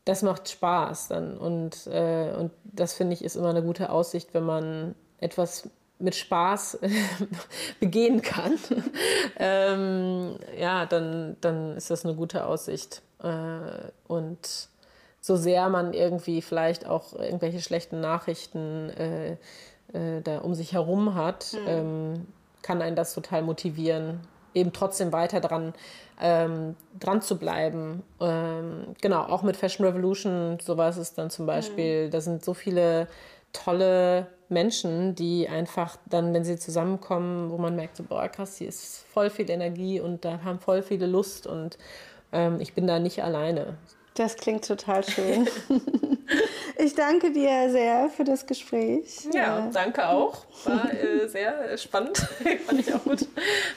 das macht Spaß dann. Und, äh, und das finde ich ist immer eine gute Aussicht, wenn man etwas mit Spaß (laughs) begehen kann, (laughs) ähm, ja, dann, dann ist das eine gute Aussicht. Äh, und so sehr man irgendwie vielleicht auch irgendwelche schlechten Nachrichten äh, äh, da um sich herum hat, mhm. ähm, kann einen das total motivieren, eben trotzdem weiter dran, ähm, dran zu bleiben. Ähm, genau, auch mit Fashion Revolution, sowas ist dann zum Beispiel, mhm. da sind so viele tolle Menschen, die einfach dann, wenn sie zusammenkommen, wo man merkt, so, boah, krass, hier ist voll viel Energie und da haben voll viele Lust und ähm, ich bin da nicht alleine. Das klingt total schön. (laughs) (laughs) ich danke dir sehr für das Gespräch. Ja, danke auch. War äh, sehr spannend. (laughs) Fand ich auch gut,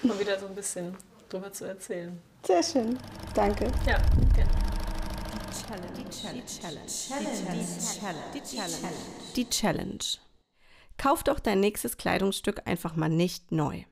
mal wieder so ein bisschen drüber zu erzählen. Sehr schön. Danke. Ja, gerne. Die Challenge. Die Challenge. Die Challenge. Die Challenge. Kauf doch dein nächstes Kleidungsstück einfach mal nicht neu.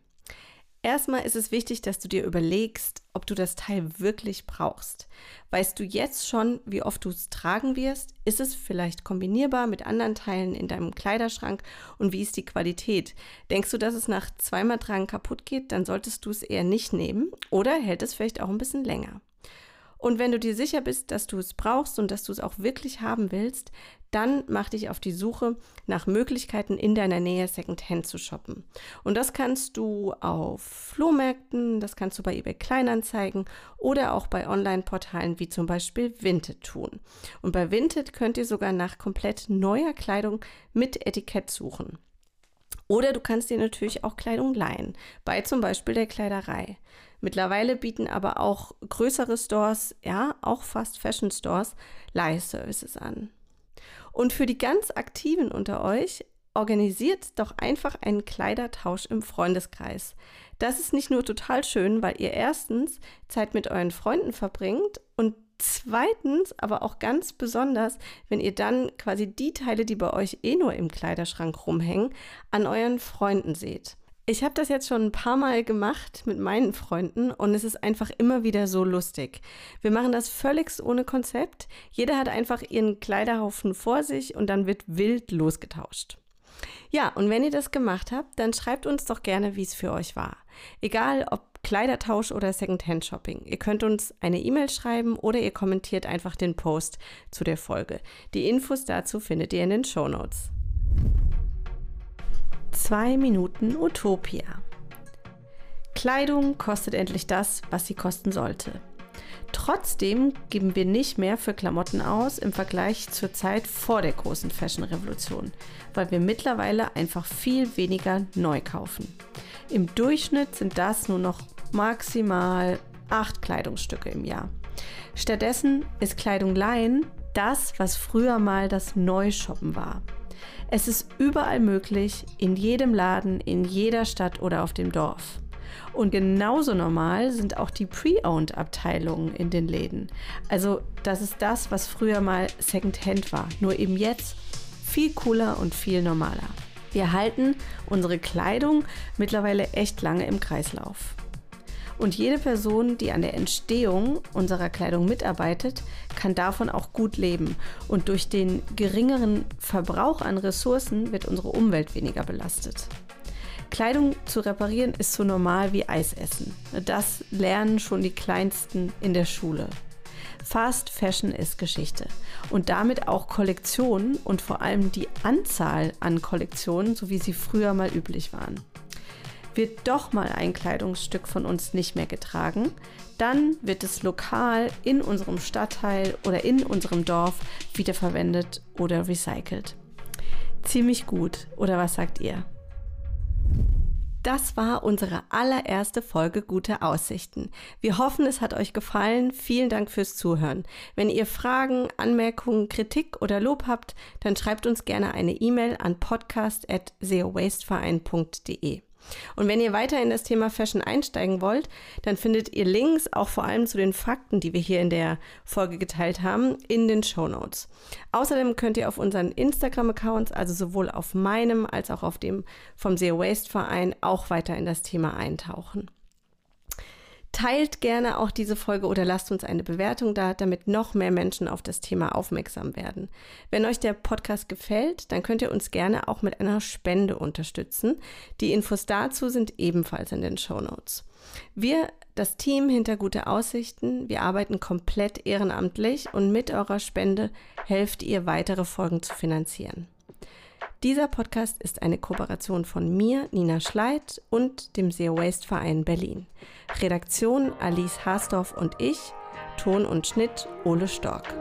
Erstmal ist es wichtig, dass du dir überlegst, ob du das Teil wirklich brauchst. Weißt du jetzt schon, wie oft du es tragen wirst? Ist es vielleicht kombinierbar mit anderen Teilen in deinem Kleiderschrank? Und wie ist die Qualität? Denkst du, dass es nach zweimal Tragen kaputt geht? Dann solltest du es eher nicht nehmen. Oder hält es vielleicht auch ein bisschen länger. Und wenn du dir sicher bist, dass du es brauchst und dass du es auch wirklich haben willst, dann mach dich auf die Suche nach Möglichkeiten in deiner Nähe Secondhand zu shoppen. Und das kannst du auf Flohmärkten, das kannst du bei eBay Kleinanzeigen oder auch bei Online-Portalen wie zum Beispiel Vinted tun. Und bei Vinted könnt ihr sogar nach komplett neuer Kleidung mit Etikett suchen. Oder du kannst dir natürlich auch Kleidung leihen, bei zum Beispiel der Kleiderei. Mittlerweile bieten aber auch größere Stores, ja, auch Fast Fashion Stores, Leihservices an. Und für die ganz Aktiven unter euch, organisiert doch einfach einen Kleidertausch im Freundeskreis. Das ist nicht nur total schön, weil ihr erstens Zeit mit euren Freunden verbringt und zweitens aber auch ganz besonders, wenn ihr dann quasi die Teile, die bei euch eh nur im Kleiderschrank rumhängen, an euren Freunden seht. Ich habe das jetzt schon ein paar Mal gemacht mit meinen Freunden und es ist einfach immer wieder so lustig. Wir machen das völlig ohne Konzept. Jeder hat einfach ihren Kleiderhaufen vor sich und dann wird wild losgetauscht. Ja, und wenn ihr das gemacht habt, dann schreibt uns doch gerne, wie es für euch war. Egal ob Kleidertausch oder Secondhand-Shopping. Ihr könnt uns eine E-Mail schreiben oder ihr kommentiert einfach den Post zu der Folge. Die Infos dazu findet ihr in den Show Notes. Zwei Minuten Utopia. Kleidung kostet endlich das, was sie kosten sollte. Trotzdem geben wir nicht mehr für Klamotten aus im Vergleich zur Zeit vor der großen Fashion-Revolution, weil wir mittlerweile einfach viel weniger neu kaufen. Im Durchschnitt sind das nur noch maximal acht Kleidungsstücke im Jahr. Stattdessen ist Kleidung leihen das, was früher mal das Neushoppen war. Es ist überall möglich, in jedem Laden, in jeder Stadt oder auf dem Dorf. Und genauso normal sind auch die Pre-Owned-Abteilungen in den Läden. Also das ist das, was früher mal Second-Hand war, nur eben jetzt viel cooler und viel normaler. Wir halten unsere Kleidung mittlerweile echt lange im Kreislauf. Und jede Person, die an der Entstehung unserer Kleidung mitarbeitet, kann davon auch gut leben. Und durch den geringeren Verbrauch an Ressourcen wird unsere Umwelt weniger belastet. Kleidung zu reparieren ist so normal wie Eis essen. Das lernen schon die Kleinsten in der Schule. Fast Fashion ist Geschichte und damit auch Kollektionen und vor allem die Anzahl an Kollektionen, so wie sie früher mal üblich waren. Wird doch mal ein Kleidungsstück von uns nicht mehr getragen, dann wird es lokal in unserem Stadtteil oder in unserem Dorf wiederverwendet oder recycelt. Ziemlich gut, oder was sagt ihr? Das war unsere allererste Folge Gute Aussichten. Wir hoffen, es hat euch gefallen. Vielen Dank fürs Zuhören. Wenn ihr Fragen, Anmerkungen, Kritik oder Lob habt, dann schreibt uns gerne eine E-Mail an podcast.seowasteverein.de. Und wenn ihr weiter in das Thema Fashion einsteigen wollt, dann findet ihr Links auch vor allem zu den Fakten, die wir hier in der Folge geteilt haben, in den Show Notes. Außerdem könnt ihr auf unseren Instagram-Accounts, also sowohl auf meinem als auch auf dem vom Zero Waste Verein, auch weiter in das Thema eintauchen. Teilt gerne auch diese Folge oder lasst uns eine Bewertung da, damit noch mehr Menschen auf das Thema aufmerksam werden. Wenn euch der Podcast gefällt, dann könnt ihr uns gerne auch mit einer Spende unterstützen. Die Infos dazu sind ebenfalls in den Show Notes. Wir, das Team hinter Gute Aussichten, wir arbeiten komplett ehrenamtlich und mit eurer Spende helft ihr, weitere Folgen zu finanzieren. Dieser Podcast ist eine Kooperation von mir, Nina Schleid, und dem Zero Waste Verein Berlin. Redaktion Alice Haasdorf und ich, Ton und Schnitt Ole Stork.